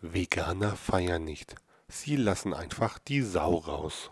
Veganer feiern nicht. Sie lassen einfach die Sau raus.